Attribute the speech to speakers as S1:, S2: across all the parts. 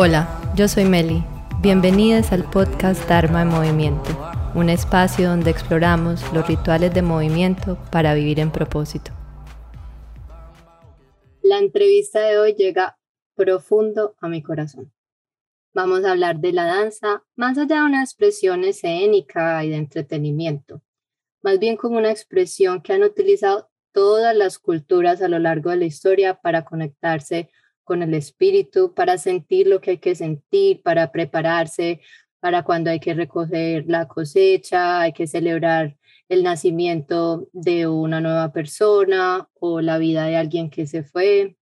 S1: Hola, yo soy Meli. Bienvenidos al podcast Dharma en Movimiento, un espacio donde exploramos los rituales de movimiento para vivir en propósito.
S2: La entrevista de hoy llega profundo a mi corazón. Vamos a hablar de la danza más allá de una expresión escénica y de entretenimiento, más bien como una expresión que han utilizado todas las culturas a lo largo de la historia para conectarse con el espíritu, para sentir lo que hay que sentir, para prepararse para cuando hay que recoger la cosecha, hay que celebrar el nacimiento de una nueva persona o la vida de alguien que se fue,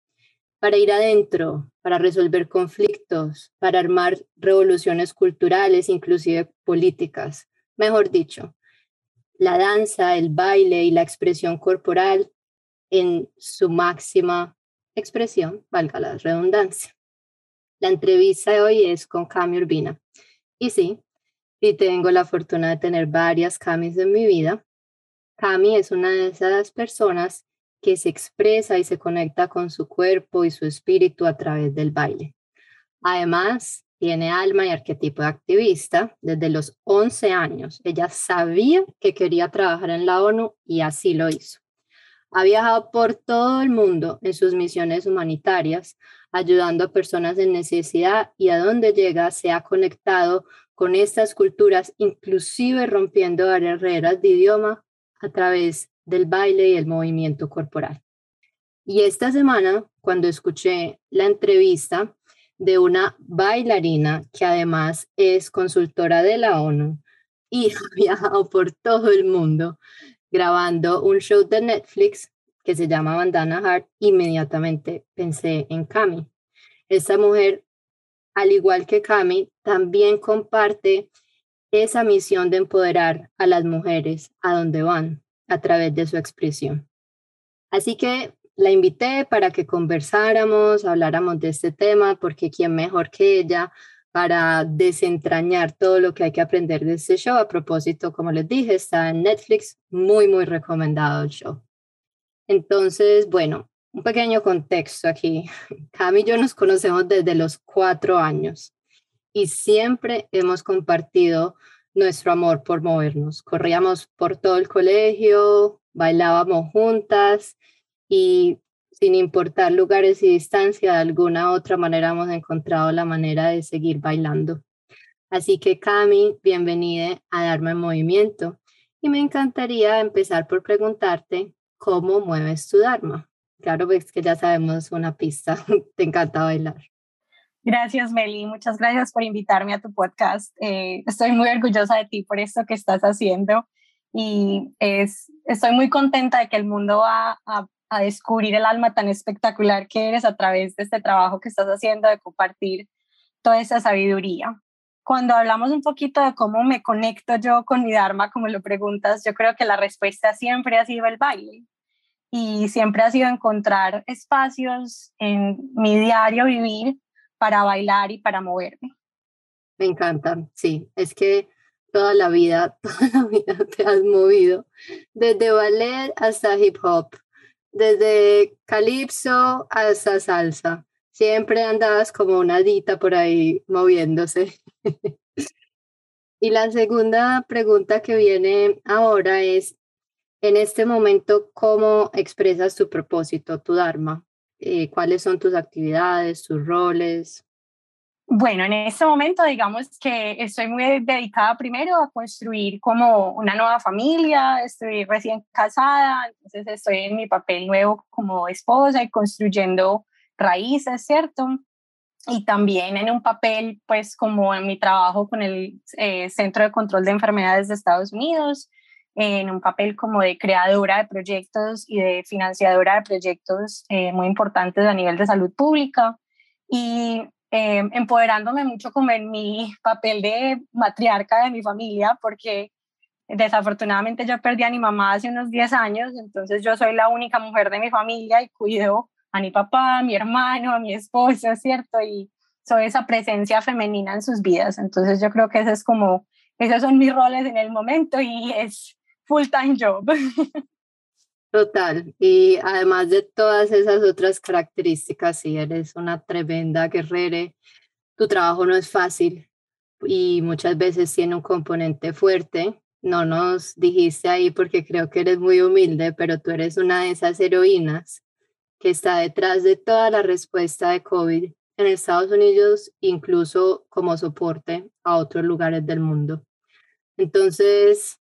S2: para ir adentro, para resolver conflictos, para armar revoluciones culturales, inclusive políticas. Mejor dicho, la danza, el baile y la expresión corporal en su máxima expresión, valga la redundancia. La entrevista de hoy es con Cami Urbina. Y sí, y tengo la fortuna de tener varias Camis en mi vida. Cami es una de esas personas que se expresa y se conecta con su cuerpo y su espíritu a través del baile. Además, tiene alma y arquetipo de activista desde los 11 años. Ella sabía que quería trabajar en la ONU y así lo hizo. Ha viajado por todo el mundo en sus misiones humanitarias, ayudando a personas en necesidad y a donde llega se ha conectado con estas culturas, inclusive rompiendo barreras de idioma a través del baile y el movimiento corporal. Y esta semana, cuando escuché la entrevista de una bailarina que además es consultora de la ONU y ha viajado por todo el mundo, grabando un show de Netflix que se llama Bandana Heart, inmediatamente pensé en Cami. Esta mujer, al igual que Cami, también comparte esa misión de empoderar a las mujeres a donde van a través de su expresión. Así que la invité para que conversáramos, habláramos de este tema, porque quién mejor que ella para desentrañar todo lo que hay que aprender de este show. A propósito, como les dije, está en Netflix, muy, muy recomendado el show. Entonces, bueno, un pequeño contexto aquí. Cami y yo nos conocemos desde los cuatro años y siempre hemos compartido nuestro amor por movernos. Corríamos por todo el colegio, bailábamos juntas y sin importar lugares y distancia, de alguna u otra manera hemos encontrado la manera de seguir bailando. Así que Cami, bienvenida a Darme Movimiento. Y me encantaría empezar por preguntarte cómo mueves tu Dharma. Claro, pues que ya sabemos una pista, te encanta bailar.
S3: Gracias, Meli. Muchas gracias por invitarme a tu podcast. Eh, estoy muy orgullosa de ti por esto que estás haciendo y es, estoy muy contenta de que el mundo va a a descubrir el alma tan espectacular que eres a través de este trabajo que estás haciendo de compartir toda esa sabiduría. Cuando hablamos un poquito de cómo me conecto yo con mi Dharma, como lo preguntas, yo creo que la respuesta siempre ha sido el baile y siempre ha sido encontrar espacios en mi diario vivir para bailar y para moverme.
S2: Me encanta, sí, es que toda la vida, toda la vida te has movido, desde ballet hasta hip hop, desde calipso hasta salsa. Siempre andabas como una dita por ahí moviéndose. y la segunda pregunta que viene ahora es, en este momento, ¿cómo expresas tu propósito, tu Dharma? Eh, ¿Cuáles son tus actividades, tus roles?
S3: Bueno, en este momento digamos que estoy muy dedicada primero a construir como una nueva familia, estoy recién casada, entonces estoy en mi papel nuevo como esposa y construyendo raíces, ¿cierto? Y también en un papel, pues como en mi trabajo con el eh, Centro de Control de Enfermedades de Estados Unidos, en un papel como de creadora de proyectos y de financiadora de proyectos eh, muy importantes a nivel de salud pública. Y eh, empoderándome mucho como en mi papel de matriarca de mi familia, porque desafortunadamente yo perdí a mi mamá hace unos 10 años, entonces yo soy la única mujer de mi familia y cuido a mi papá, a mi hermano, a mi esposo, ¿cierto? Y soy esa presencia femenina en sus vidas, entonces yo creo que ese es como, esos son mis roles en el momento y es full time job.
S2: Total, y además de todas esas otras características, sí, eres una tremenda guerrera, tu trabajo no es fácil y muchas veces tiene un componente fuerte. No nos dijiste ahí porque creo que eres muy humilde, pero tú eres una de esas heroínas que está detrás de toda la respuesta de COVID en Estados Unidos, incluso como soporte a otros lugares del mundo. Entonces,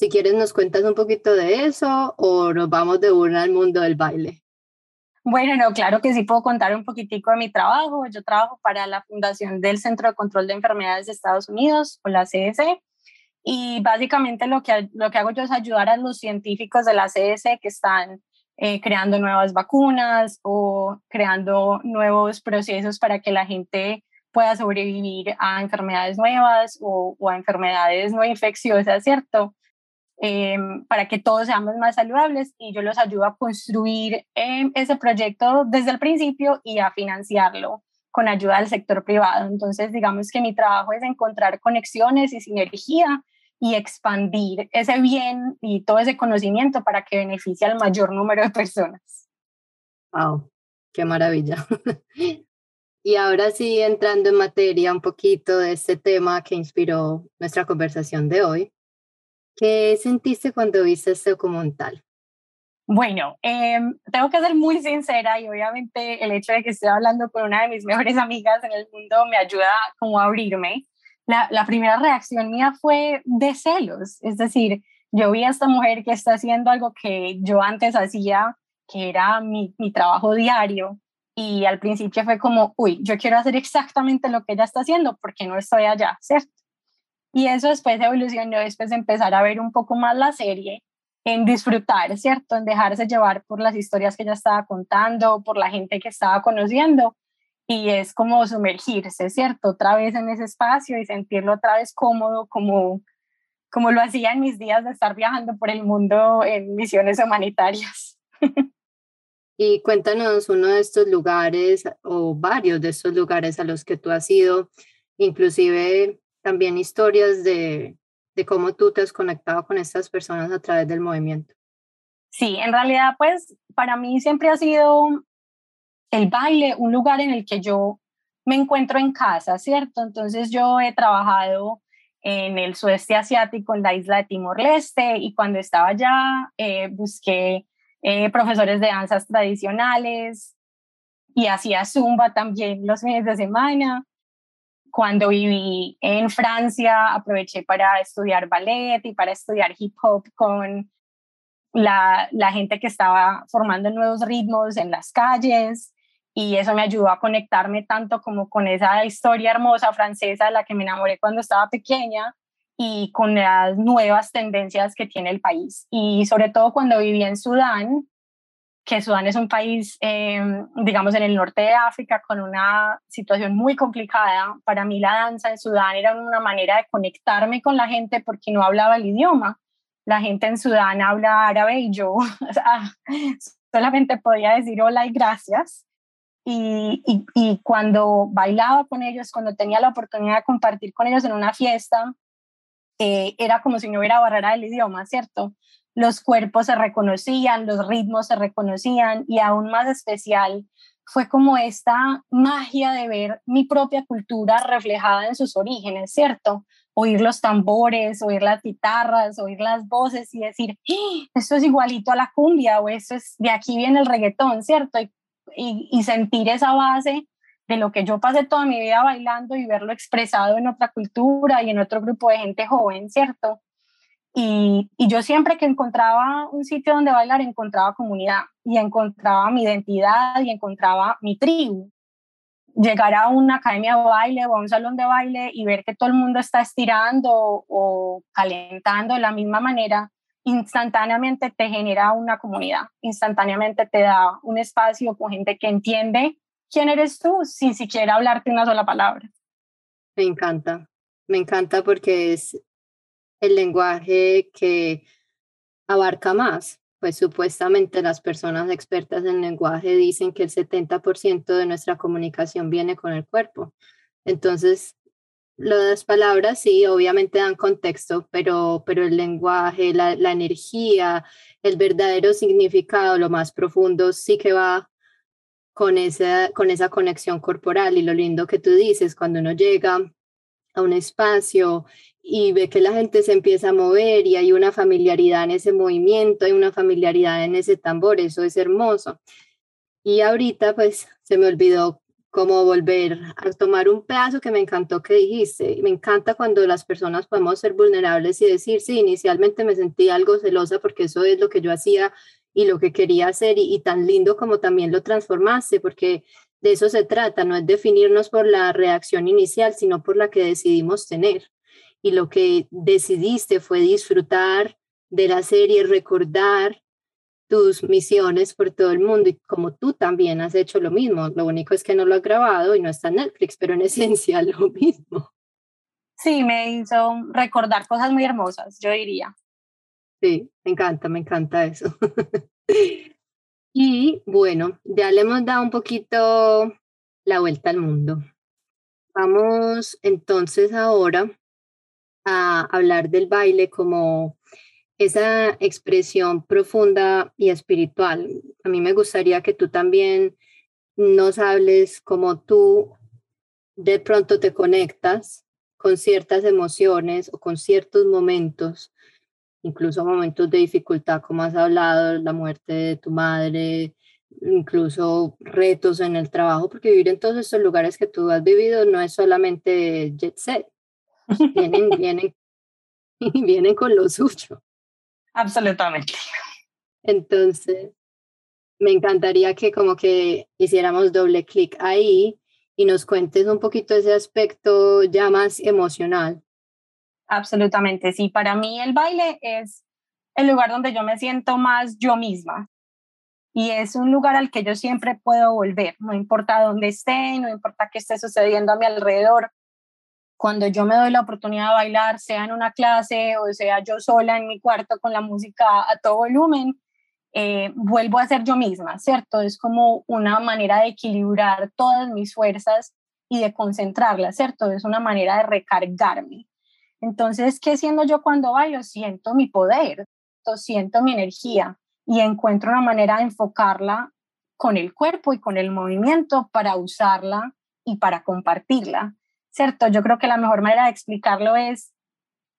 S2: si quieres, nos cuentas un poquito de eso o nos vamos de una al mundo del baile.
S3: Bueno, no, claro que sí puedo contar un poquitico de mi trabajo. Yo trabajo para la Fundación del Centro de Control de Enfermedades de Estados Unidos, o la CDC, y básicamente lo que, lo que hago yo es ayudar a los científicos de la CDC que están eh, creando nuevas vacunas o creando nuevos procesos para que la gente pueda sobrevivir a enfermedades nuevas o, o a enfermedades no infecciosas, ¿cierto? Em, para que todos seamos más saludables y yo los ayudo a construir em, ese proyecto desde el principio y a financiarlo con ayuda del sector privado. Entonces, digamos que mi trabajo es encontrar conexiones y sinergia y expandir ese bien y todo ese conocimiento para que beneficie al mayor número de personas.
S2: ¡Wow! ¡Qué maravilla! y ahora sí, entrando en materia un poquito de este tema que inspiró nuestra conversación de hoy, ¿Qué sentiste cuando viste este documental?
S3: Bueno, em, tengo que ser muy sincera y obviamente el hecho de que esté hablando con una de mis mejores amigas en el mundo me ayuda como a abrirme. La, la primera reacción mía fue de celos, es decir, yo vi a esta mujer que está haciendo algo que yo antes hacía, que era mi, mi trabajo diario, y al principio fue como, uy, yo quiero hacer exactamente lo que ella está haciendo porque no estoy allá, ¿cierto? Y eso después evolucionó después de empezar a ver un poco más la serie, en disfrutar, ¿cierto? En dejarse llevar por las historias que ella estaba contando, por la gente que estaba conociendo. Y es como sumergirse, ¿cierto? Otra vez en ese espacio y sentirlo otra vez cómodo, como, como lo hacía en mis días de estar viajando por el mundo en misiones humanitarias.
S2: Y cuéntanos uno de estos lugares o varios de estos lugares a los que tú has ido, inclusive también historias de, de cómo tú te has conectado con estas personas a través del movimiento.
S3: Sí, en realidad, pues para mí siempre ha sido el baile un lugar en el que yo me encuentro en casa, ¿cierto? Entonces yo he trabajado en el sudeste asiático, en la isla de Timor-Leste, y cuando estaba allá eh, busqué eh, profesores de danzas tradicionales y hacía zumba también los fines de semana. Cuando viví en Francia, aproveché para estudiar ballet y para estudiar hip hop con la, la gente que estaba formando nuevos ritmos en las calles y eso me ayudó a conectarme tanto como con esa historia hermosa francesa de la que me enamoré cuando estaba pequeña y con las nuevas tendencias que tiene el país. Y sobre todo cuando viví en Sudán, que Sudán es un país, em, digamos, en el norte de África con una situación muy complicada. Para mí la danza en Sudán era una manera de conectarme con la gente porque no hablaba el idioma. La gente en Sudán habla árabe y yo solamente podía decir hola y gracias. Y, cuando bailaba con ellos, cuando tenía la oportunidad de compartir con ellos en una fiesta, eh, era como si no hubiera barrera del idioma, ¿cierto? Los cuerpos se reconocían, los ritmos se reconocían y aún más especial fue como esta magia de ver mi propia cultura reflejada en sus orígenes, ¿cierto? Oír los tambores, oír las guitarras, oír las voces y decir, ¡Ah! esto es igualito a la cumbia o eso es, de aquí viene el reggaetón, ¿cierto? Y sentir esa base de lo que yo pasé toda mi vida bailando y verlo expresado en otra cultura y en otro grupo de gente joven, ¿cierto? Y, yo siempre que encontraba un sitio donde bailar, encontraba comunidad y encontraba mi identidad y encontraba mi tribu. Llegar a una academia de baile o a un salón de baile y ver que todo el mundo está estirando o calentando de la misma manera, instantáneamente te genera una comunidad, instantáneamente te da un espacio con gente que entiende quién eres tú sin siquiera hablarte una sola palabra.
S2: Me encanta, me encanta porque es el lenguaje que abarca más. Pues supuestamente las personas expertas en lenguaje dicen que el 70% de nuestra comunicación viene con el cuerpo. Entonces, las palabras sí, obviamente dan contexto, pero, pero el lenguaje, la, la energía, el verdadero significado, lo más profundo, sí que va con esa, con esa conexión corporal y lo lindo que tú dices, cuando uno llega a un espacio y ve que la gente se empieza a mover y hay una familiaridad en ese movimiento, hay una familiaridad en ese tambor, eso es hermoso. Y ahorita pues se me olvidó cómo volver a tomar un pedazo que me encantó que dijiste. Me encanta cuando las personas podemos ser vulnerables y decir, sí, inicialmente me sentí algo celosa porque eso es lo que yo hacía y lo que quería hacer y, y tan lindo como también lo transformaste, porque de eso se trata, no es definirnos por la reacción inicial, sino por la que decidimos tener y lo que decidiste fue disfrutar de la serie, recordar tus misiones por todo el mundo y como tú también has hecho lo mismo. Lo único es que no lo has grabado y no está en Netflix, pero en esencia lo mismo.
S3: Sí, me hizo recordar cosas muy hermosas, yo diría.
S2: Sí, me encanta, me encanta eso. y bueno, ya le hemos dado un poquito la vuelta al mundo. Vamos entonces ahora a hablar del baile como esa expresión profunda y espiritual. A mí me gustaría que tú también nos hables como tú de pronto te conectas con ciertas emociones o con ciertos momentos, incluso momentos de dificultad, como has hablado, la muerte de tu madre, incluso retos en el trabajo, porque vivir en todos estos lugares que tú has vivido no es solamente jet set, vienen, vienen, vienen con lo suyo.
S3: Absolutamente.
S2: Entonces, me encantaría que como que hiciéramos doble clic ahí y nos cuentes un poquito ese aspecto ya más emocional.
S3: Absolutamente, sí. Para mí el baile es el lugar donde yo me siento más yo misma. Y es un lugar al que yo siempre puedo volver, no importa dónde esté, no importa qué esté sucediendo a mi alrededor cuando yo me doy la oportunidad de bailar, sea en una clase o sea yo sola en mi cuarto con la música a todo volumen, eh, vuelvo a ser yo misma, ¿cierto? Es como una manera de equilibrar todas mis fuerzas y de concentrarlas, ¿cierto? Es una manera de recargarme. Entonces, ¿qué siendo yo cuando bailo? Siento mi poder, siento mi energía y encuentro una manera de enfocarla con el cuerpo y con el movimiento para usarla y para compartirla. ¿Cierto? Yo creo que la mejor manera de explicarlo es,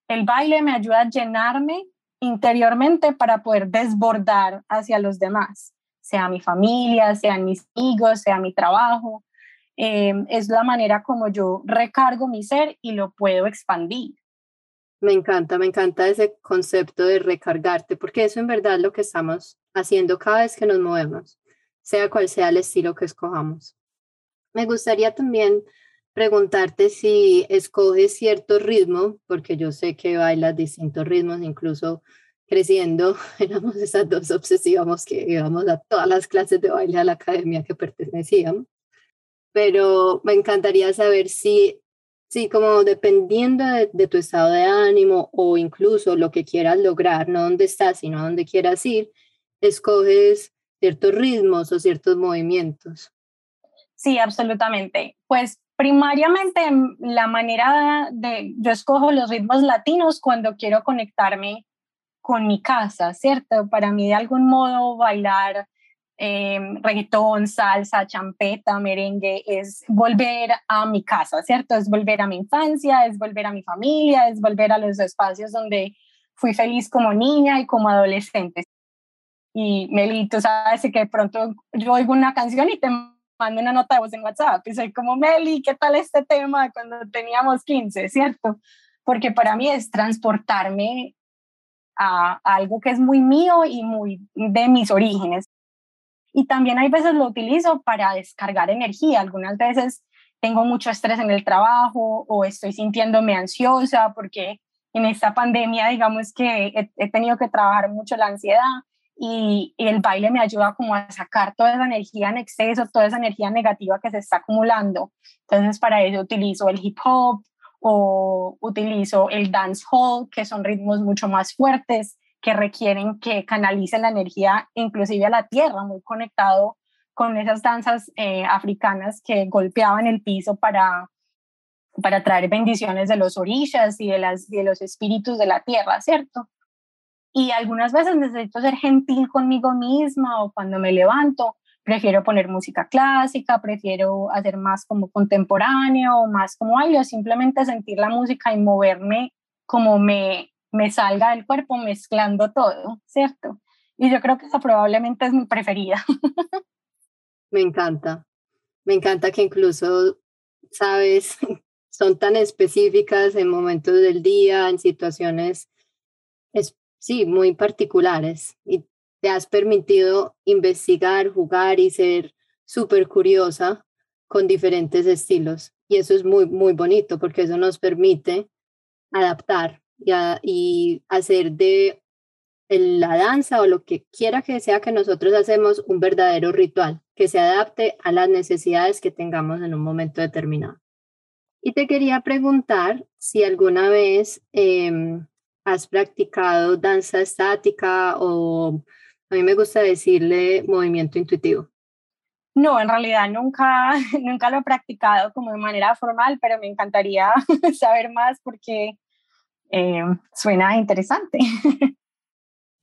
S3: el baile me ayuda a llenarme interiormente para poder desbordar hacia los demás, sea mi familia, sean mis amigos, sea mi trabajo. Em, es la manera como yo recargo mi ser y lo puedo expandir.
S2: Me encanta, me encanta ese concepto de recargarte, porque eso en verdad es lo que estamos haciendo cada vez que nos movemos, sea cual sea el estilo que escojamos. Me gustaría también preguntarte si escoges cierto ritmo, porque yo sé que bailas distintos ritmos, incluso creciendo, éramos esas dos obsesivas que íbamos a todas las clases de baile a la academia que pertenecíamos. Pero me encantaría saber si, si como dependiendo de, tu estado de ánimo o incluso lo que quieras lograr, no dónde estás, sino dónde quieras ir, escoges ciertos ritmos o ciertos movimientos.
S3: Sí, absolutamente. Pues primariamente la manera de, yo escojo los ritmos latinos cuando quiero conectarme con mi casa, ¿cierto? Para mí de algún modo bailar eh, reggaetón, salsa, champeta, merengue, es volver a mi casa, ¿cierto? Es volver a mi infancia, es volver a mi familia, es volver a los espacios donde fui feliz como niña y como adolescente. Y Meli, tú sabes que de pronto yo oigo una canción y te mando una nota de voz en WhatsApp y soy como, Meli, ¿qué tal este tema cuando teníamos 15, cierto? Porque para mí es transportarme a, algo que es muy mío y muy de mis orígenes. Y también hay veces lo utilizo para descargar energía. Algunas veces tengo mucho estrés en el trabajo o estoy sintiéndome ansiosa porque en esta pandemia, digamos que he, he tenido que trabajar mucho la ansiedad y, el baile me ayuda como a sacar toda esa energía en exceso, toda esa energía negativa que se está acumulando. Entonces para eso utilizo el hip hop o utilizo el dance hall, que son ritmos mucho más fuertes que requieren que canalicen la energía inclusive a la tierra, muy conectado con esas danzas eh, africanas que golpeaban el piso para, para traer bendiciones de los orillas y de, las, de los espíritus de la tierra, ¿cierto? Y algunas veces necesito ser gentil conmigo misma o cuando me levanto, prefiero poner música clásica, prefiero hacer más como contemporáneo, más como baile, simplemente sentir la música y moverme como me, me salga del cuerpo mezclando todo, ¿cierto? Y yo creo que esa probablemente es mi preferida.
S2: Me encanta, me encanta que incluso, sabes, son tan específicas en momentos del día, en situaciones, es, sí, muy particulares. Y te has permitido investigar, jugar y ser súper curiosa con diferentes estilos. Y eso es muy, muy bonito porque eso nos permite adaptar y, y hacer de la danza o lo que quiera que sea que nosotros hacemos un verdadero ritual que se adapte a las necesidades que tengamos en un momento determinado. Y te quería preguntar si alguna vez em, has practicado danza estática o a mí me gusta decirle movimiento intuitivo.
S3: No, en realidad nunca, nunca lo he practicado como de manera formal, pero me encantaría saber más porque em, suena interesante.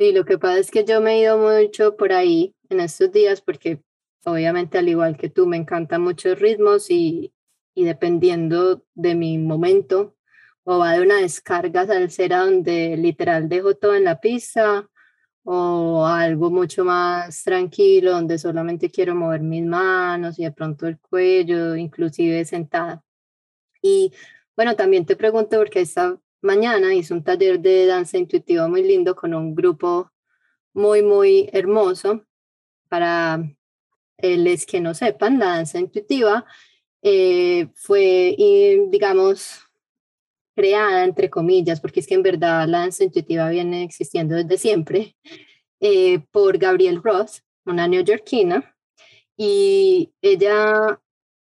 S2: Sí, lo que pasa es que yo me he ido mucho por ahí en estos días porque obviamente al igual que tú me encantan muchos ritmos y, y dependiendo de mi momento, o va de una descarga salsera donde literal dejo todo en la pista, o algo mucho más tranquilo donde solamente quiero mover mis manos y de pronto el cuello, inclusive sentada. Y bueno, también te pregunto porque esta mañana hice un taller de danza intuitiva muy lindo con un grupo muy, muy hermoso. Para los que no sepan, la danza intuitiva eh, fue, digamos, creada, entre comillas, porque es que en verdad la danza intuitiva viene existiendo desde siempre, eh, por Gabrielle Ross, una neoyorquina, y ella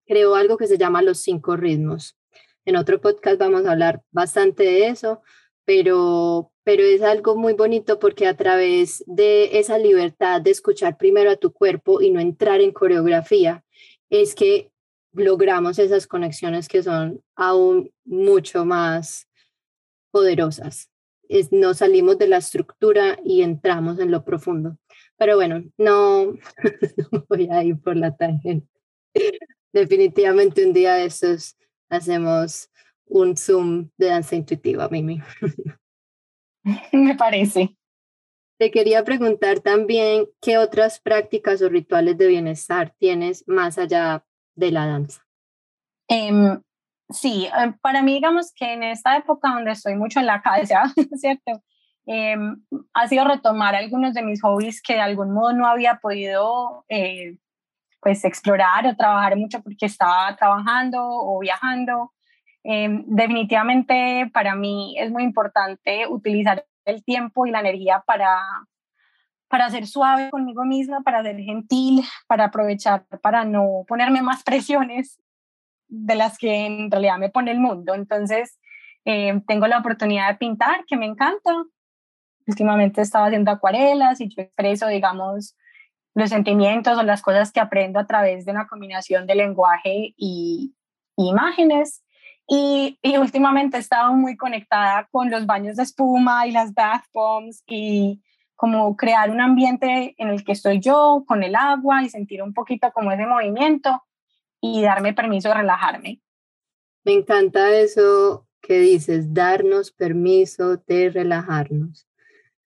S2: creó algo que se llama los cinco ritmos. En otro podcast vamos a hablar bastante de eso, pero, pero es algo muy bonito porque a través de esa libertad de escuchar primero a tu cuerpo y no entrar en coreografía, es que logramos esas conexiones que son aún mucho más poderosas. Es, no salimos de la estructura y entramos en lo profundo. Pero bueno, no, voy a ir por la tangente. Definitivamente un día de estos hacemos un Zoom de danza intuitiva, Mimi.
S3: Me parece.
S2: Te quería preguntar también qué otras prácticas o rituales de bienestar tienes más allá de la danza.
S3: Em, sí, em, para mí digamos que en esta época donde estoy mucho en la casa, ¿cierto? Em, ha sido retomar algunos de mis hobbies que de algún modo no había podido eh, pues explorar o trabajar mucho porque estaba trabajando o viajando. definitivamente para mí es muy importante utilizar el tiempo y la energía para para ser suave conmigo misma, para ser gentil, para aprovechar, para no ponerme más presiones de las que en realidad me pone el mundo. Entonces, eh, tengo la oportunidad de pintar, que me encanta. Últimamente he estado haciendo acuarelas y yo expreso, digamos, los sentimientos o las cosas que aprendo a través de una combinación de lenguaje y, imágenes. Y, y, últimamente he estado muy conectada con los baños de espuma y las bath bombs y como crear un ambiente en el que estoy yo, con el agua y sentir un poquito como ese movimiento y darme permiso de relajarme.
S2: Me encanta eso que dices, darnos permiso de relajarnos.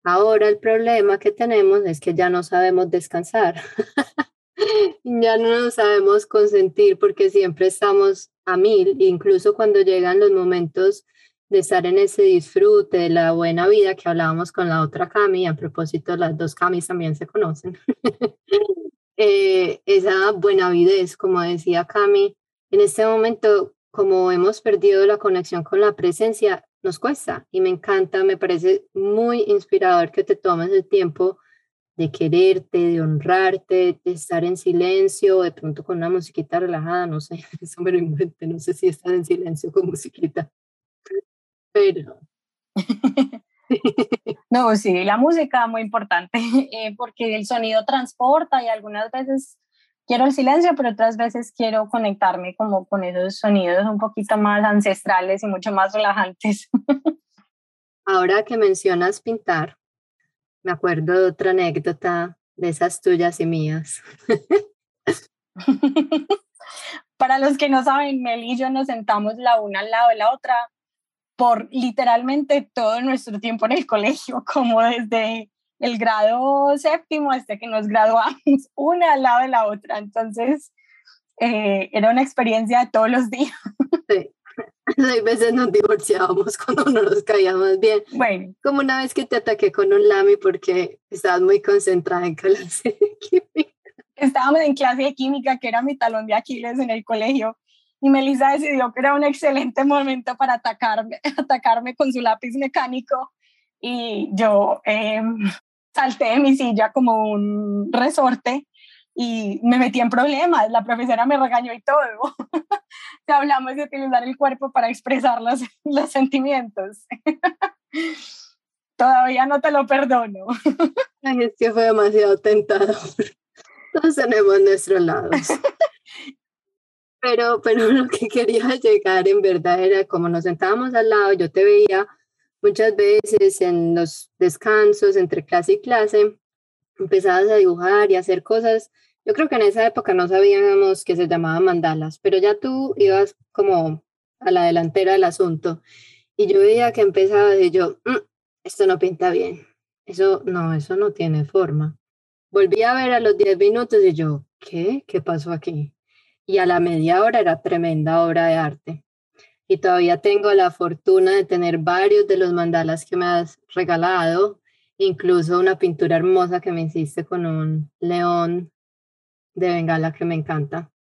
S2: Ahora el problema que tenemos es que ya no sabemos descansar, ya no nos sabemos consentir porque siempre estamos a mil, incluso cuando llegan los momentos de estar en ese disfrute de la buena vida que hablábamos con la otra Cami, a propósito, las dos Camis también se conocen. eh, esa buena es como decía Cami, en este momento, como hemos perdido la conexión con la presencia, nos cuesta y me encanta, me parece muy inspirador que te tomes el tiempo de quererte, de honrarte, de estar en silencio, de pronto con una musiquita relajada, no sé, eso me lo inventé, no sé si estar en silencio con musiquita pero...
S3: no, sí, la música muy importante, eh, porque el sonido transporta y algunas veces quiero el silencio, pero otras veces quiero conectarme como con esos sonidos un poquito más ancestrales y mucho más relajantes.
S2: Ahora que mencionas pintar, me acuerdo de otra anécdota de esas tuyas y mías.
S3: Para los que no saben, Mel y yo nos sentamos la una al lado de la otra por literalmente todo nuestro tiempo en el colegio, como desde el grado séptimo hasta que nos graduamos, una al lado de la otra. Entonces, eh, era una experiencia de todos los días.
S2: Sí. Hay veces nos divorciábamos cuando no nos caíamos bien. Bueno. Como una vez que te ataqué con un lami porque estabas muy concentrada en clase de química.
S3: Estábamos en clase de química, que era mi talón de Aquiles en el colegio, y Melissa decidió que era un excelente momento para atacarme, atacarme con su lápiz mecánico. Y yo eh, salté de mi silla como un resorte y me metí en problemas. La profesora me regañó y todo. Hablamos de utilizar el cuerpo para expresar los, los sentimientos. Todavía no te lo perdono.
S2: es que fue demasiado tentador. Todos tenemos nuestros lados. Pero, pero lo que quería llegar en verdad era como nos sentábamos al lado, yo te veía muchas veces en los descansos entre clase y clase, empezabas a dibujar y hacer cosas yo creo que en esa época no sabíamos que se llamaba mandalas, pero ya tú ibas como a la delantera del asunto. Y yo veía que empezaba y yo, mm, esto no pinta bien. Eso no, eso no tiene forma. Volví a ver a los 10 minutos y yo, ¿qué? ¿Qué pasó aquí? Y a la media hora era tremenda obra de arte. Y todavía tengo la fortuna de tener varios de los mandalas que me has regalado, incluso una pintura hermosa que me hiciste con un león de Bengala que me encanta.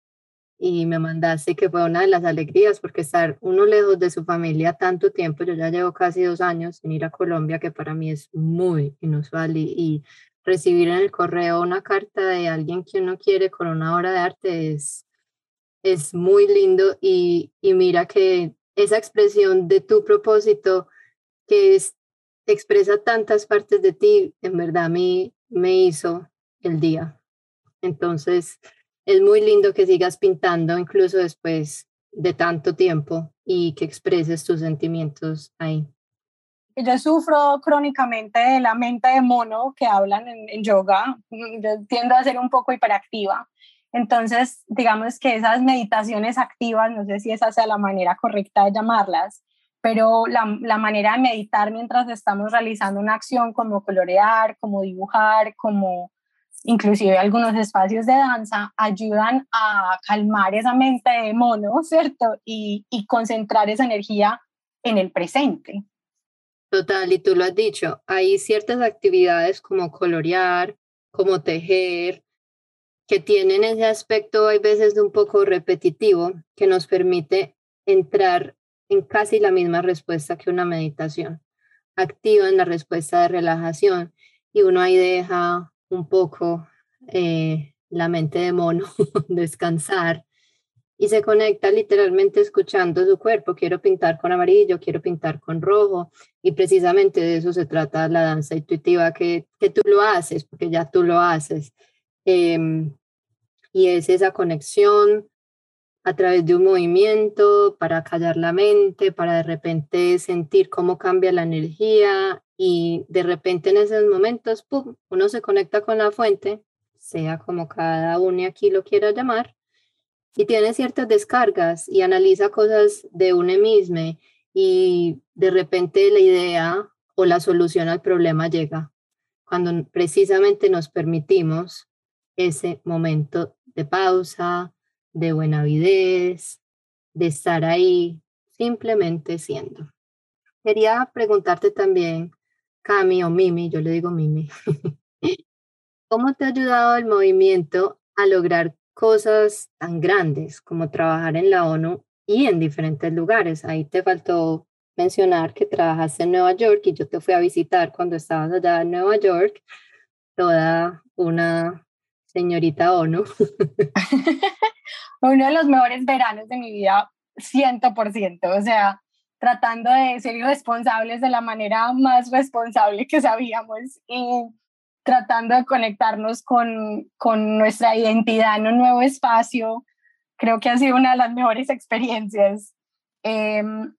S2: Y me mandaste que fue una de las alegrías porque estar uno lejos de su familia tanto tiempo, yo ya llevo casi dos años sin ir a Colombia, que para mí es muy inusual y, recibir en el correo una carta de alguien que uno quiere con una obra de arte es, es muy lindo y, y mira que esa expresión de tu propósito que es, expresa tantas partes de ti, en verdad a mí me hizo el día. Entonces, es muy lindo que sigas pintando incluso después de tanto tiempo y que expreses tus sentimientos ahí.
S3: Yo sufro crónicamente de la mente de mono que hablan en, yoga. Yo tiendo a ser un poco hiperactiva. Entonces, digamos que esas meditaciones activas, no sé si esa sea la manera correcta de llamarlas, pero la, la, manera de meditar mientras estamos realizando una acción como colorear, como dibujar, como inclusive algunos espacios de danza ayudan a calmar esa mente de mono, ¿cierto? Y, concentrar esa energía en el presente.
S2: Total, y tú lo has dicho, hay ciertas actividades como colorear, como tejer, que tienen ese aspecto hay veces de un poco repetitivo que nos permite entrar en casi la misma respuesta que una meditación. Activa en la respuesta de relajación y uno ahí deja un poco eh, la mente de mono, descansar y se conecta literalmente escuchando su cuerpo. Quiero pintar con amarillo, quiero pintar con rojo y precisamente de eso se trata la danza intuitiva, que, que tú lo haces, porque ya tú lo haces. Em, y es esa conexión a través de un movimiento para callar la mente, para de repente sentir cómo cambia la energía y de repente en esos momentos, uno se conecta con la fuente, sea como cada uno aquí lo quiera llamar, y tiene ciertas descargas y analiza cosas de uno mismo y de repente la idea o la solución al problema llega cuando precisamente nos permitimos ese momento de pausa, de buena avidez, de estar ahí simplemente siendo. Quería preguntarte también Cami o Mimi, yo le digo Mimi. ¿Cómo te ha ayudado el movimiento a lograr cosas tan grandes como trabajar en la ONU y en diferentes lugares? Ahí te faltó mencionar que trabajaste en Nueva York y yo te fui a visitar cuando estabas allá en Nueva York, toda una señorita ONU.
S3: Uno de los mejores veranos de mi vida, ciento por ciento. O sea, tratando de ser responsables de la manera más responsable que sabíamos y tratando de conectarnos con, con nuestra identidad en un nuevo espacio. Creo que ha sido una de las mejores experiencias. Em,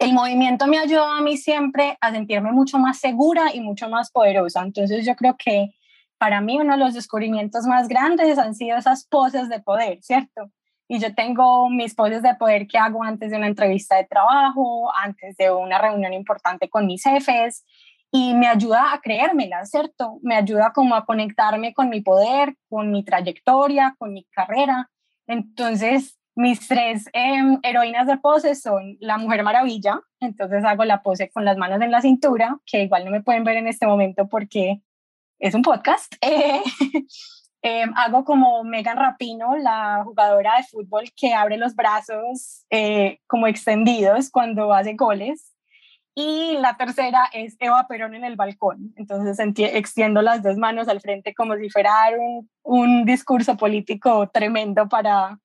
S3: el movimiento me ayudó a mí siempre a sentirme mucho más segura y mucho más poderosa. Entonces yo creo que para mí uno de los descubrimientos más grandes han sido esas poses de poder, ¿cierto? Y yo tengo mis poses de poder que hago antes de una entrevista de trabajo, antes de una reunión importante con mis jefes, y me ayuda a creérmela, ¿cierto? Me ayuda como a conectarme con mi poder, con mi trayectoria, con mi carrera. Entonces, mis tres em, heroínas de poses son la Mujer Maravilla, entonces hago la pose con las manos en la cintura, que igual no me pueden ver en este momento porque es un podcast. Eh, hago como Megan Rapino, la jugadora de fútbol que abre los brazos eh, como extendidos cuando hace goles. Y la tercera es Eva Perón en el balcón. Entonces extiendo las dos manos al frente como si fuera un, un discurso político tremendo para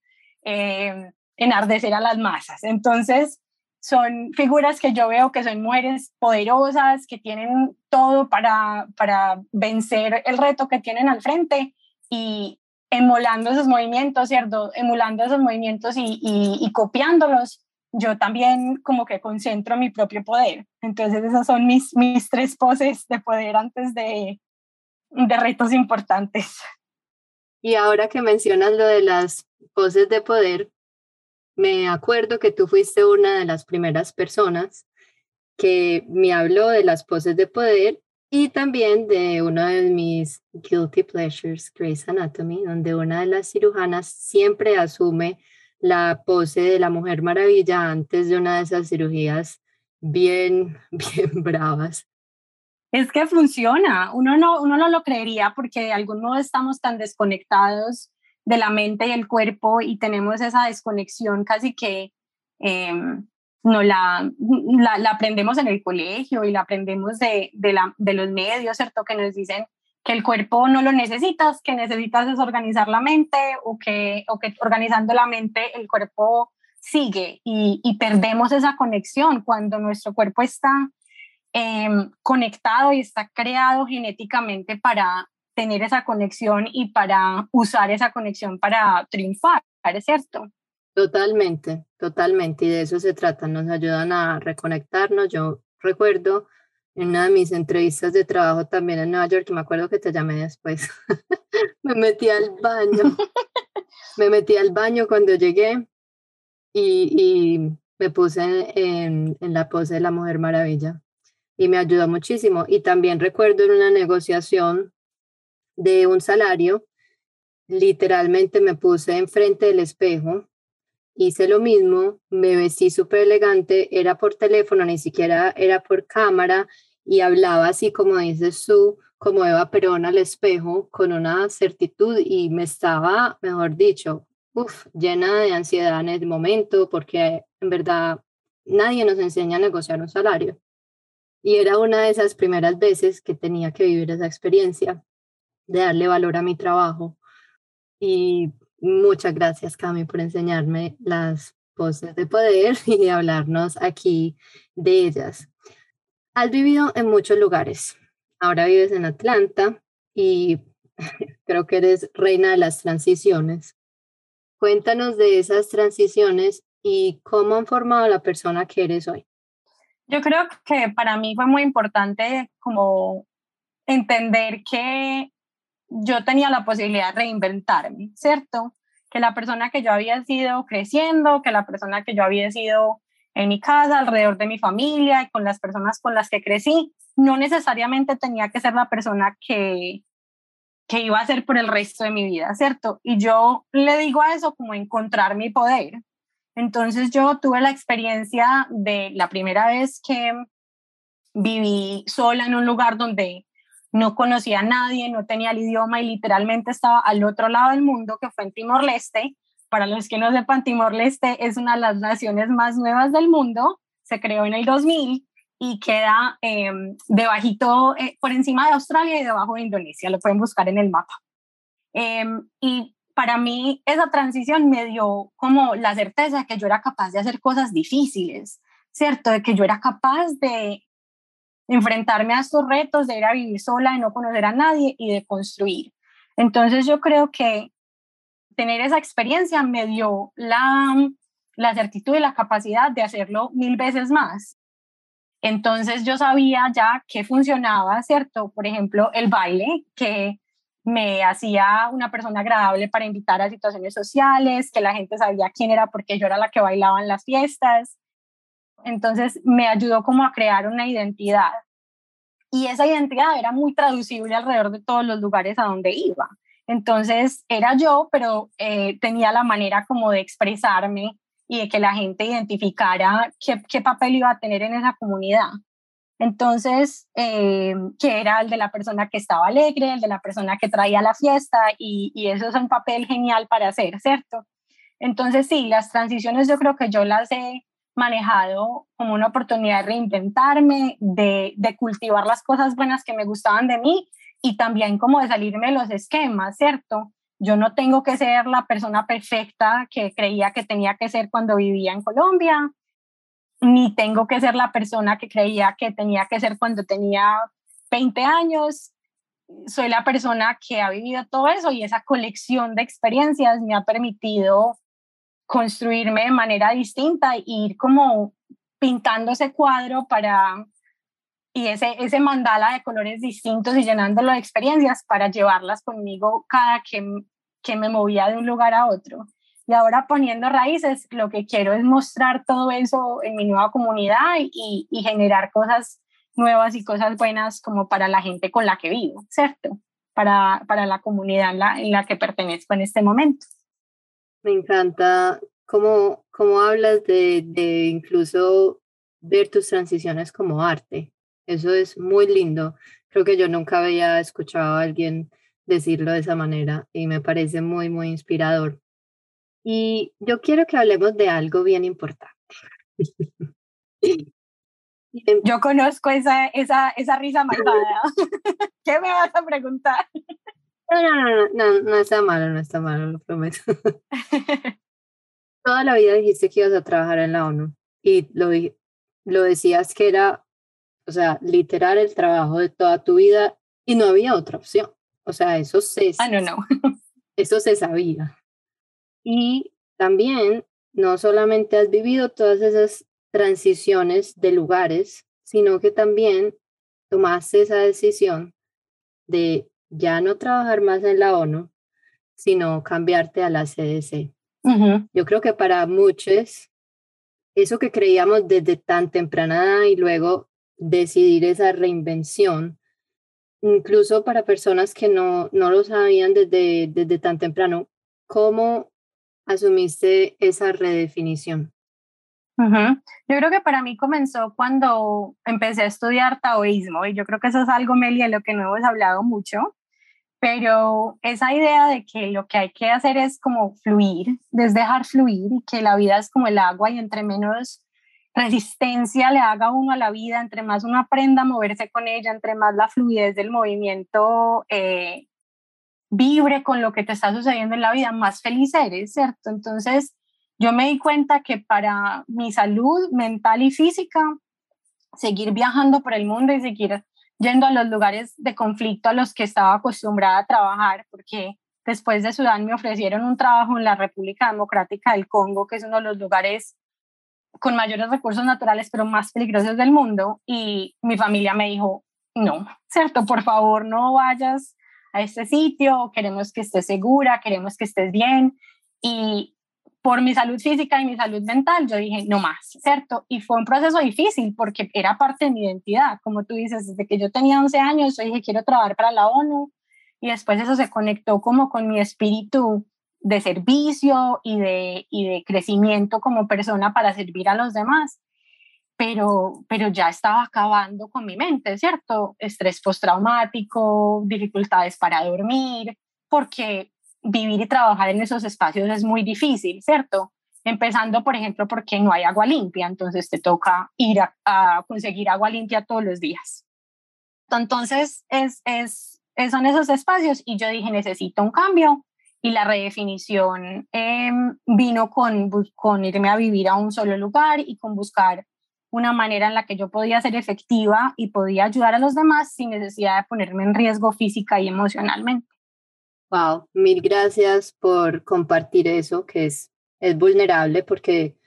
S3: eh, enardecer a las masas. Entonces, son figuras que yo veo que son mujeres poderosas, que tienen todo para, para vencer el reto que tienen al frente y emulando esos movimientos, ¿cierto? Emulando esos movimientos y, y, copiándolos, yo también como que concentro mi propio poder. Entonces esas son mis, mis tres poses de poder antes de, de retos importantes.
S2: Y ahora que mencionas lo de las poses de poder, me acuerdo que tú fuiste una de las primeras personas que me habló de las poses de poder y también de uno de mis guilty pleasures, Grey's Anatomy, donde una de las cirujanas siempre asume la pose de la Mujer Maravilla antes de una de esas cirugías bien, bien bravas.
S3: Es que funciona, uno no, uno no lo creería porque de algún modo estamos tan desconectados de la mente y el cuerpo y tenemos esa desconexión casi que em, no la, la, aprendemos en el colegio y la aprendemos de, de, la, de los medios, ¿cierto? Que nos dicen que el cuerpo no lo necesitas, que necesitas es organizar la mente o que, o que organizando la mente el cuerpo sigue y, y perdemos esa conexión cuando nuestro cuerpo está em, conectado y está creado genéticamente para, tener esa conexión y para usar esa conexión para triunfar, ¿es cierto?
S2: Totalmente, totalmente, y de eso se trata, nos ayudan a reconectarnos. Yo recuerdo en una de mis entrevistas de trabajo también en Nueva York, me acuerdo que te llamé después, me metí al baño, me metí al baño cuando llegué y, y me puse en, en la pose de la Mujer Maravilla y me ayudó muchísimo. Y también recuerdo en una negociación de un salario, literalmente me puse enfrente del espejo, hice lo mismo, me vestí súper elegante, era por teléfono, ni siquiera era por cámara y hablaba así como dices tú, como Eva Perón al espejo, con una certitud y me estaba, mejor dicho, uf, llena de ansiedad en el momento porque en verdad nadie nos enseña a negociar un salario. Y era una de esas primeras veces que tenía que vivir esa experiencia de darle valor a mi trabajo. Y muchas gracias, Cami, por enseñarme las poses de poder y hablarnos aquí de ellas. Has vivido en muchos lugares. Ahora vives en Atlanta y creo que eres reina de las transiciones. Cuéntanos de esas transiciones y cómo han formado la persona que eres hoy.
S3: Yo creo que para mí fue muy importante como entender que yo tenía la posibilidad de reinventarme, ¿cierto? Que la persona que yo había sido creciendo, que la persona que yo había sido en mi casa, alrededor de mi familia y con las personas con las que crecí, no necesariamente tenía que ser la persona que, que iba a ser por el resto de mi vida, ¿cierto? Y yo le digo a eso como encontrar mi poder. Entonces yo tuve la experiencia de la primera vez que viví sola en un lugar donde no conocía a nadie, no tenía el idioma y literalmente estaba al otro lado del mundo, que fue en Timor-Leste. Para los que no sepan, Timor-Leste es una de las naciones más nuevas del mundo, se creó en el 2000 y queda eh, debajito, eh, por encima de Australia y debajo de Indonesia, lo pueden buscar en el mapa. Em, y para mí esa transición me dio como la certeza de que yo era capaz de hacer cosas difíciles, ¿cierto? De que yo era capaz de enfrentarme a estos retos de ir a vivir sola, de no conocer a nadie y de construir. Entonces yo creo que tener esa experiencia me dio la, certitud y la capacidad de hacerlo mil veces más. Entonces yo sabía ya que funcionaba, ¿cierto? Por ejemplo, el baile, que me hacía una persona agradable para invitar a situaciones sociales, que la gente sabía quién era porque yo era la que bailaba en las fiestas. Entonces me ayudó como a crear una identidad. Y esa identidad era muy traducible alrededor de todos los lugares a donde iba. Entonces era yo, pero eh, tenía la manera como de expresarme y de que la gente identificara qué, papel iba a tener en esa comunidad. Entonces, eh, que era el de la persona que estaba alegre, el de la persona que traía la fiesta, y, y, eso es un papel genial para hacer, ¿cierto? Entonces, sí, las transiciones yo creo que yo las he manejado como una oportunidad de reinventarme, de, de cultivar las cosas buenas que me gustaban de mí y también como de salirme de los esquemas, ¿cierto? Yo no tengo que ser la persona perfecta que creía que tenía que ser cuando vivía en Colombia, ni tengo que ser la persona que creía que tenía que ser cuando tenía 20 años. Soy la persona que ha vivido todo eso y esa colección de experiencias me ha permitido construirme de manera distinta e ir como pintando ese cuadro para y ese, ese mandala de colores distintos y llenándolo de experiencias para llevarlas conmigo cada que, que me movía de un lugar a otro. Y ahora poniendo raíces, lo que quiero es mostrar todo eso en mi nueva comunidad y, y generar cosas nuevas y cosas buenas como para la gente con la que vivo, ¿cierto? Para, para la comunidad la, en la que pertenezco en este momento.
S2: Me encanta cómo, cómo hablas de, de incluso ver tus transiciones como arte. Eso es muy lindo. Creo que yo nunca había escuchado a alguien decirlo de esa manera y me parece muy, muy inspirador. Y yo quiero que hablemos de algo bien importante.
S3: Yo conozco esa, esa, esa risa malvada. ¿Qué me vas a preguntar?
S2: No, no, no, no, no está malo, no está malo, lo prometo. Toda la vida dijiste que ibas a trabajar en la ONU y lo, lo decías que era, o sea, literal el trabajo de toda tu vida y no había otra opción. O sea, eso se,
S3: ah,
S2: eso se sabía. Y también no solamente has vivido todas esas transiciones de lugares, sino que también tomaste esa decisión de ya no trabajar más en la ONU, sino cambiarte a la CDC. Yo creo que para muchos, eso que creíamos desde tan temprana y luego decidir esa reinvención, incluso para personas que no, no lo sabían desde, desde tan temprano, ¿cómo asumiste esa redefinición?
S3: Yo creo que para mí comenzó cuando empecé a estudiar taoísmo y yo creo que eso es algo, Melia, de lo que no hemos hablado mucho, pero esa idea de que lo que hay que hacer es como fluir, es dejar fluir y que la vida es como el agua y entre menos resistencia le haga uno a la vida, entre más uno aprenda a moverse con ella, entre más la fluidez del movimiento eh, vibre con lo que te está sucediendo en la vida, más feliz eres, ¿cierto? Entonces, yo me di cuenta que para mi salud mental y física, seguir viajando por el mundo y seguir yendo a los lugares de conflicto a los que estaba acostumbrada a trabajar, porque después de Sudán me ofrecieron un trabajo en la República Democrática del Congo, que es uno de los lugares con mayores recursos naturales, pero más peligrosos del mundo, y mi familia me dijo, no, cierto, por favor, no vayas a este sitio, queremos que estés segura, queremos que estés bien. Y por mi salud física y mi salud mental, yo dije, no más, ¿cierto? Y fue un proceso difícil porque era parte de mi identidad, como tú dices, desde que yo tenía 11 años, yo dije, quiero trabajar para la ONU, y después eso se conectó como con mi espíritu de servicio y de, y de crecimiento como persona para servir a los demás pero, pero ya estaba acabando con mi mente, ¿cierto? Estrés postraumático, dificultades para dormir, porque vivir y trabajar en esos espacios es muy difícil, ¿cierto? Empezando, por ejemplo, porque no hay agua limpia, entonces te toca ir a, conseguir agua limpia todos los días. Entonces, es, es, son esos espacios y yo dije, necesito un cambio y la redefinición em, vino con, con irme a vivir a un solo lugar y con buscar una manera en la que yo podía ser efectiva y podía ayudar a los demás sin necesidad de ponerme en riesgo física y emocionalmente.
S2: Wow, mil gracias por compartir eso, que es, es vulnerable porque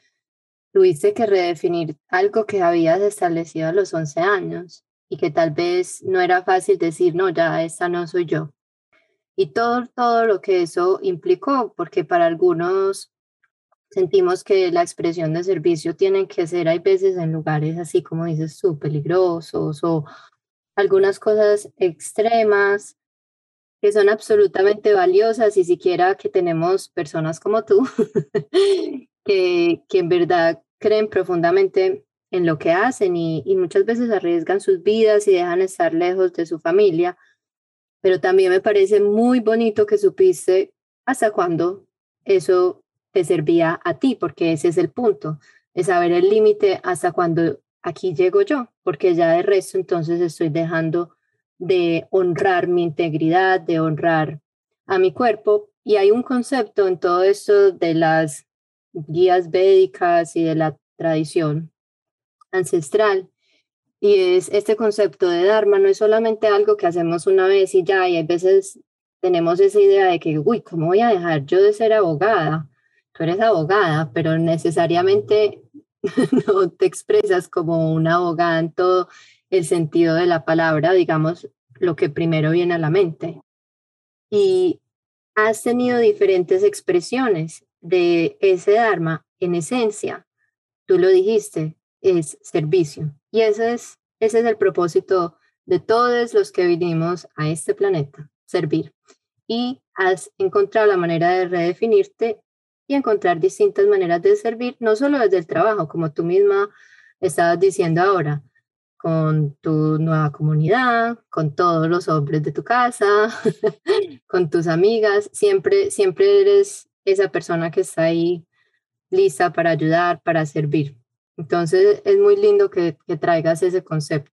S2: tuviste que redefinir algo que habías establecido a los 11 años y que tal vez no era fácil decir, no, ya esta no soy yo. y todo, todo lo que eso implicó, porque para algunos sentimos que la expresión de servicio tiene que ser, hay veces en lugares así como dices tú, peligrosos o algunas cosas extremas que son absolutamente valiosas y siquiera que tenemos personas como tú que, que en verdad creen profundamente en lo que hacen y, y muchas veces arriesgan sus vidas y dejan estar lejos de su familia. Pero también me parece muy bonito que supiste hasta cuándo eso te servía a ti, porque ese es el punto, es saber el límite hasta cuando aquí llego yo, porque ya de resto entonces estoy dejando de honrar mi integridad, de honrar a mi cuerpo. Y hay un concepto en todo esto de las guías védicas y de la tradición ancestral. Y es este concepto de Dharma, no es solamente algo que hacemos una vez y ya, y hay veces tenemos esa idea de que, uy, ¿cómo voy a dejar yo de ser abogada? Tú eres abogada, pero necesariamente no te expresas como una abogada en todo el sentido de la palabra, digamos, lo que primero viene a la mente. Y has tenido diferentes expresiones de ese Dharma en esencia. Tú lo dijiste, es servicio. Y ese es, ese es el propósito de todos los que vinimos a este planeta, servir. Y has encontrado la manera de redefinirte y encontrar distintas maneras de servir, no solo desde el trabajo, como tú misma estabas diciendo ahora, con tu nueva comunidad, con todos los hombres de tu casa, con tus amigas, siempre, siempre eres esa persona que está ahí lista para ayudar, para servir. Entonces es muy lindo que, que traigas ese concepto.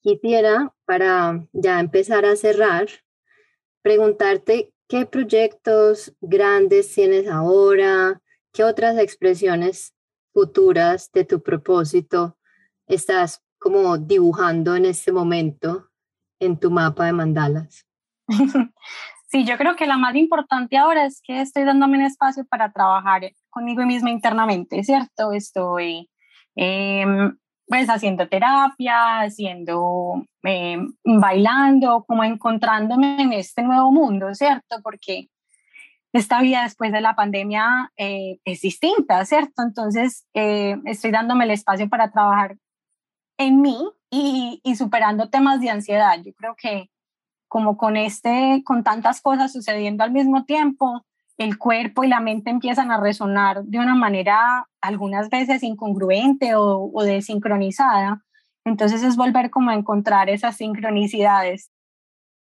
S2: Quisiera, para ya empezar a cerrar, preguntarte qué proyectos grandes tienes ahora, qué otras expresiones futuras de tu propósito estás como dibujando en este momento en tu mapa de mandalas.
S3: Sí, yo creo que la más importante ahora es que estoy dándome un espacio para trabajar conmigo misma internamente, ¿cierto? Estoy em, pues haciendo terapia, haciendo, em, bailando, como encontrándome en este nuevo mundo, ¿cierto? Porque esta vida después de la pandemia eh, es distinta, ¿cierto? Entonces, eh, estoy dándome el espacio para trabajar en mí y, y superando temas de ansiedad. Yo creo que como con este, con tantas cosas sucediendo al mismo tiempo, el cuerpo y la mente empiezan a resonar de una manera algunas veces incongruente o, desincronizada. Entonces es volver como a encontrar esas sincronicidades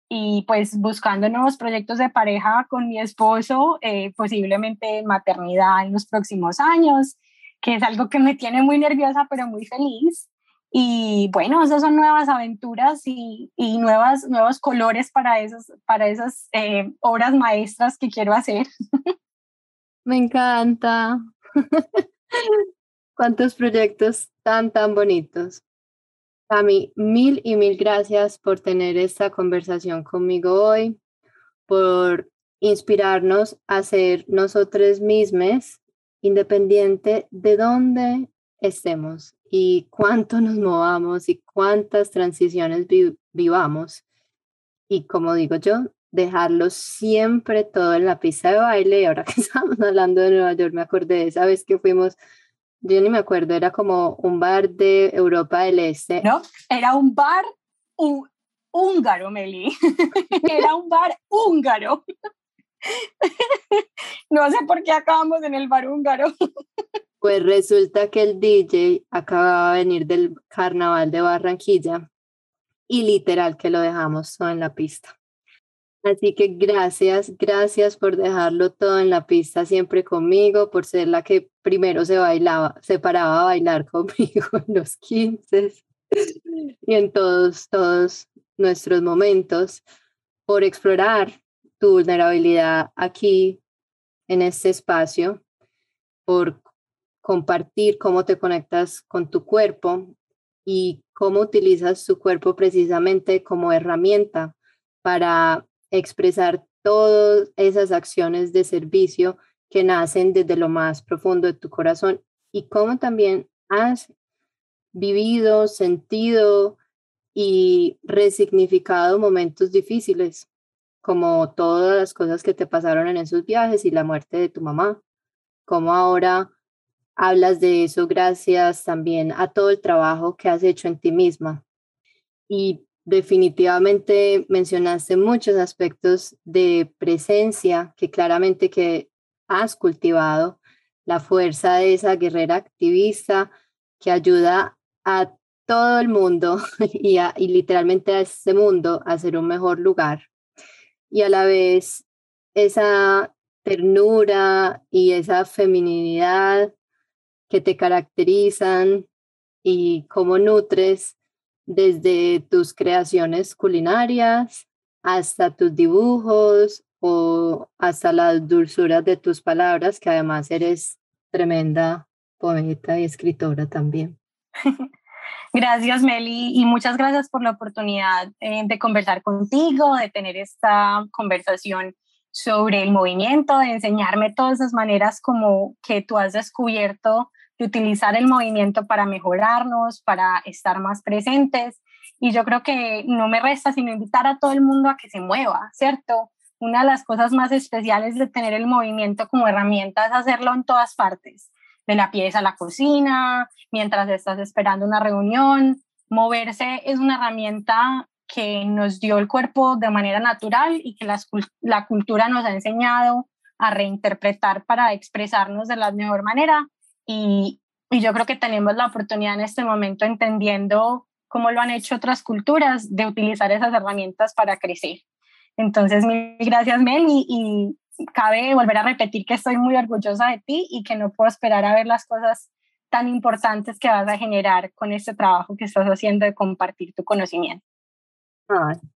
S3: y pues buscando nuevos proyectos de pareja con mi esposo, eh, posiblemente maternidad en los próximos años, que es algo que me tiene muy nerviosa pero muy feliz. Y bueno, esas son nuevas aventuras y, y nuevas, nuevos colores para, esos, para esas eh, obras maestras que quiero hacer.
S2: Me encanta. Cuántos proyectos tan, tan bonitos. Cami, mil y mil gracias por tener esta conversación conmigo hoy, por inspirarnos a ser nosotros mismos, independiente de dónde estemos y cuánto nos movamos y cuántas transiciones vivamos. Y como digo yo, dejarlo siempre todo en la pista de baile. Y ahora que estamos hablando de Nueva York, me acordé de esa vez que fuimos, yo ni me acuerdo, era como un bar de Europa del Este.
S3: No, era un bar húngaro, Meli. era un bar húngaro. no sé por qué acabamos en el bar húngaro.
S2: Pues resulta que el DJ acababa de venir del carnaval de Barranquilla y literal que lo dejamos todo en la pista. Así que gracias, gracias por dejarlo todo en la pista siempre conmigo, por ser la que primero se bailaba, se paraba a bailar conmigo en los 15 y en todos, todos nuestros momentos, por explorar tu vulnerabilidad aquí en este espacio, por compartir cómo te conectas con tu cuerpo y cómo utilizas tu cuerpo precisamente como herramienta para expresar todas esas acciones de servicio que nacen desde lo más profundo de tu corazón y cómo también has vivido, sentido y resignificado momentos difíciles como todas las cosas que te pasaron en esos viajes y la muerte de tu mamá, cómo ahora hablas de eso gracias también a todo el trabajo que has hecho en ti misma. Y definitivamente mencionaste muchos aspectos de presencia que claramente que has cultivado, la fuerza de esa guerrera activista que ayuda a todo el mundo y, y literalmente a este mundo a ser un mejor lugar. Y a la vez esa ternura y esa feminidad que te caracterizan y cómo nutres desde tus creaciones culinarias hasta tus dibujos o hasta las dulzuras de tus palabras, que además eres tremenda poeta y escritora también.
S3: Gracias, Meli, y muchas gracias por la oportunidad eh, de conversar contigo, de tener esta conversación sobre el movimiento, de enseñarme todas esas maneras como que tú has descubierto de utilizar el movimiento para mejorarnos, para estar más presentes. Y yo creo que no me resta sino invitar a todo el mundo a que se mueva, ¿cierto? Una de las cosas más especiales de tener el movimiento como herramienta es hacerlo en todas partes de la pieza a la cocina, mientras estás esperando una reunión. Moverse es una herramienta que nos dio el cuerpo de manera natural y que la cultura nos ha enseñado a reinterpretar para expresarnos de la mejor manera. Y, y yo creo que tenemos la oportunidad en este momento, entendiendo cómo lo han hecho otras culturas, de utilizar esas herramientas para crecer. Entonces, gracias, Mel, y, cabe volver a repetir que estoy muy orgullosa de ti y que no puedo esperar a ver las cosas tan importantes que vas a generar con este trabajo que estás haciendo de compartir tu conocimiento.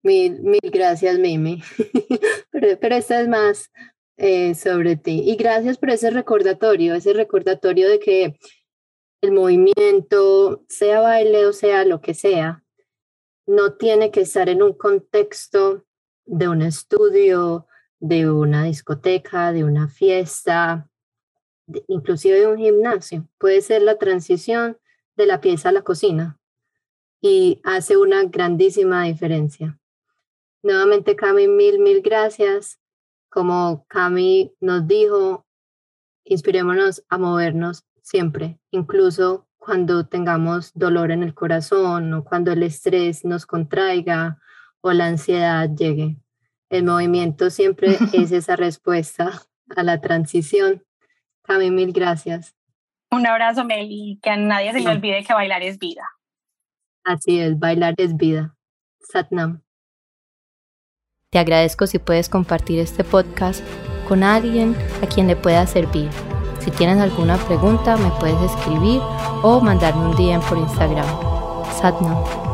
S2: mil, mil gracias, Mimi. pero, pero esta es más eh, sobre ti. Y gracias por ese recordatorio, ese recordatorio de que el movimiento, sea baile o sea lo que sea, no tiene que estar en un contexto de un estudio, de una discoteca, de una fiesta, inclusive de un gimnasio. Puede ser la transición de la pieza a la cocina y hace una grandísima diferencia. Nuevamente, Cami, mil, mil gracias. Como Cami nos dijo, inspirémonos a movernos siempre, incluso cuando tengamos dolor en el corazón o cuando el estrés nos contraiga o la ansiedad llegue. El movimiento siempre es esa respuesta a la transición. Cami, mil gracias.
S3: Un abrazo, Meli, que a nadie se le olvide que bailar es vida.
S2: Así es, bailar es vida. Satnam.
S1: Te agradezco si puedes compartir este podcast con alguien a quien le pueda servir. Si tienes alguna pregunta, me puedes escribir o mandarme un DM por Instagram. Satnam.